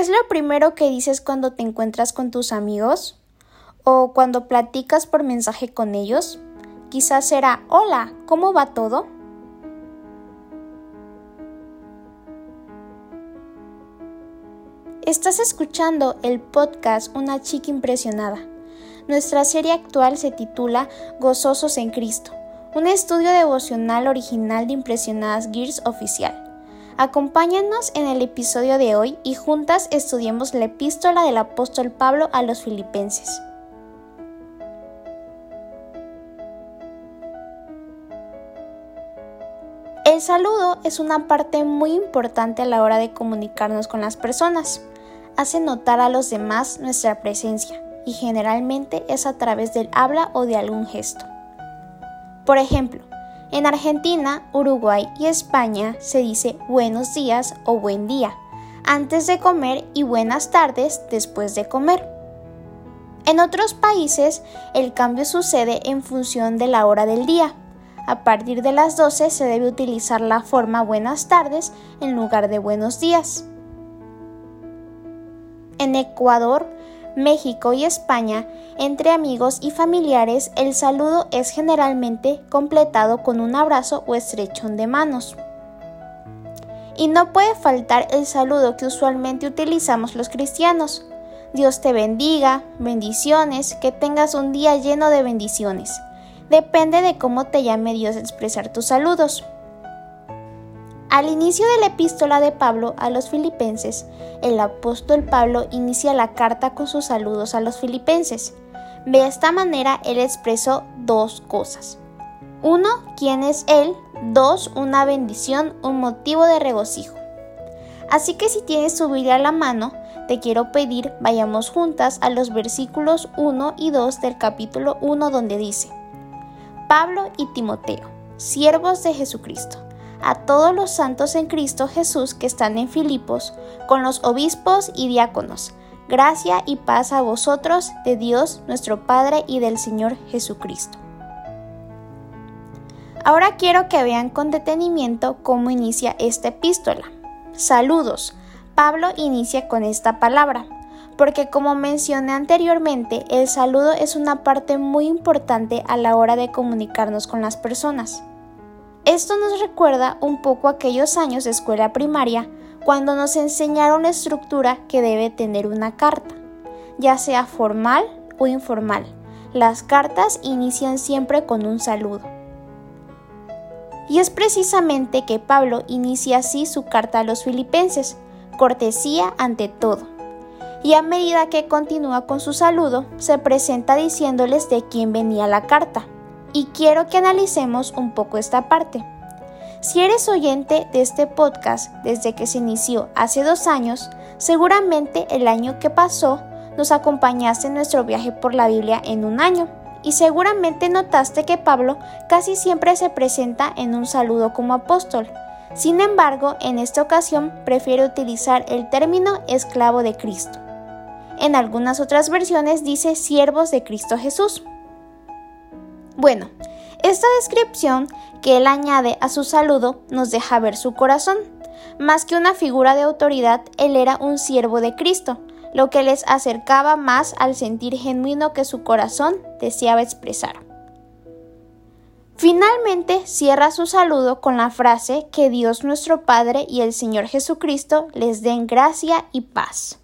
¿Qué es lo primero que dices cuando te encuentras con tus amigos? ¿O cuando platicas por mensaje con ellos? Quizás será, hola, ¿cómo va todo? Estás escuchando el podcast Una chica impresionada. Nuestra serie actual se titula Gozosos en Cristo, un estudio devocional original de Impresionadas Gears Oficial. Acompáñanos en el episodio de hoy y juntas estudiemos la epístola del apóstol Pablo a los filipenses. El saludo es una parte muy importante a la hora de comunicarnos con las personas. Hace notar a los demás nuestra presencia y generalmente es a través del habla o de algún gesto. Por ejemplo, en Argentina, Uruguay y España se dice buenos días o buen día antes de comer y buenas tardes después de comer. En otros países, el cambio sucede en función de la hora del día. A partir de las 12 se debe utilizar la forma buenas tardes en lugar de buenos días. En Ecuador, México y España, entre amigos y familiares, el saludo es generalmente completado con un abrazo o estrechón de manos. Y no puede faltar el saludo que usualmente utilizamos los cristianos. Dios te bendiga, bendiciones, que tengas un día lleno de bendiciones. Depende de cómo te llame Dios expresar tus saludos. Al inicio de la epístola de Pablo a los filipenses, el apóstol Pablo inicia la carta con sus saludos a los filipenses. De esta manera, él expresó dos cosas. Uno, quién es él. Dos, una bendición, un motivo de regocijo. Así que si tienes tu Biblia a la mano, te quiero pedir vayamos juntas a los versículos 1 y 2 del capítulo 1 donde dice, Pablo y Timoteo, siervos de Jesucristo a todos los santos en Cristo Jesús que están en Filipos, con los obispos y diáconos. Gracia y paz a vosotros de Dios nuestro Padre y del Señor Jesucristo. Ahora quiero que vean con detenimiento cómo inicia esta epístola. Saludos. Pablo inicia con esta palabra, porque como mencioné anteriormente, el saludo es una parte muy importante a la hora de comunicarnos con las personas. Esto nos recuerda un poco aquellos años de escuela primaria cuando nos enseñaron la estructura que debe tener una carta, ya sea formal o informal. Las cartas inician siempre con un saludo. Y es precisamente que Pablo inicia así su carta a los filipenses, cortesía ante todo. Y a medida que continúa con su saludo, se presenta diciéndoles de quién venía la carta y quiero que analicemos un poco esta parte. Si eres oyente de este podcast desde que se inició hace dos años, seguramente el año que pasó nos acompañaste en nuestro viaje por la Biblia en un año y seguramente notaste que Pablo casi siempre se presenta en un saludo como apóstol. Sin embargo, en esta ocasión prefiere utilizar el término esclavo de Cristo. En algunas otras versiones dice siervos de Cristo Jesús. Bueno, esta descripción que él añade a su saludo nos deja ver su corazón. Más que una figura de autoridad, él era un siervo de Cristo, lo que les acercaba más al sentir genuino que su corazón deseaba expresar. Finalmente cierra su saludo con la frase que Dios nuestro Padre y el Señor Jesucristo les den gracia y paz.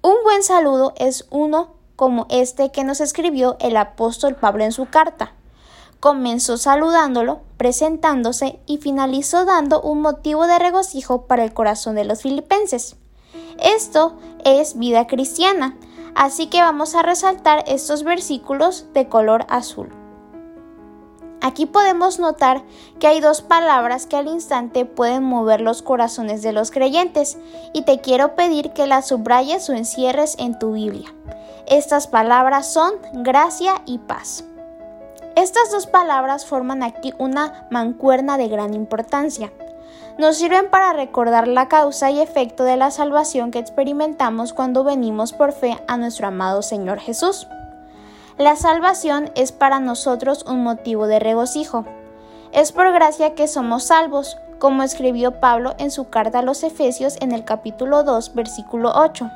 Un buen saludo es uno como este que nos escribió el apóstol Pablo en su carta. Comenzó saludándolo, presentándose y finalizó dando un motivo de regocijo para el corazón de los filipenses. Esto es vida cristiana, así que vamos a resaltar estos versículos de color azul. Aquí podemos notar que hay dos palabras que al instante pueden mover los corazones de los creyentes y te quiero pedir que las subrayes o encierres en tu Biblia. Estas palabras son gracia y paz. Estas dos palabras forman aquí una mancuerna de gran importancia. Nos sirven para recordar la causa y efecto de la salvación que experimentamos cuando venimos por fe a nuestro amado Señor Jesús. La salvación es para nosotros un motivo de regocijo. Es por gracia que somos salvos, como escribió Pablo en su carta a los Efesios en el capítulo 2, versículo 8.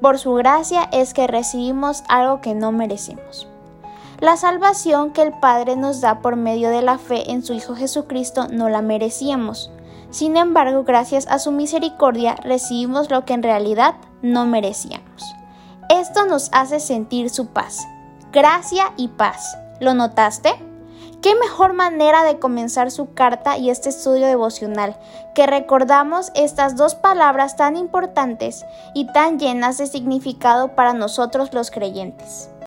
Por su gracia es que recibimos algo que no merecemos. La salvación que el Padre nos da por medio de la fe en su Hijo Jesucristo no la merecíamos. Sin embargo, gracias a su misericordia recibimos lo que en realidad no merecíamos. Esto nos hace sentir su paz. Gracia y paz. ¿Lo notaste? ¿Qué mejor manera de comenzar su carta y este estudio devocional que recordamos estas dos palabras tan importantes y tan llenas de significado para nosotros los creyentes?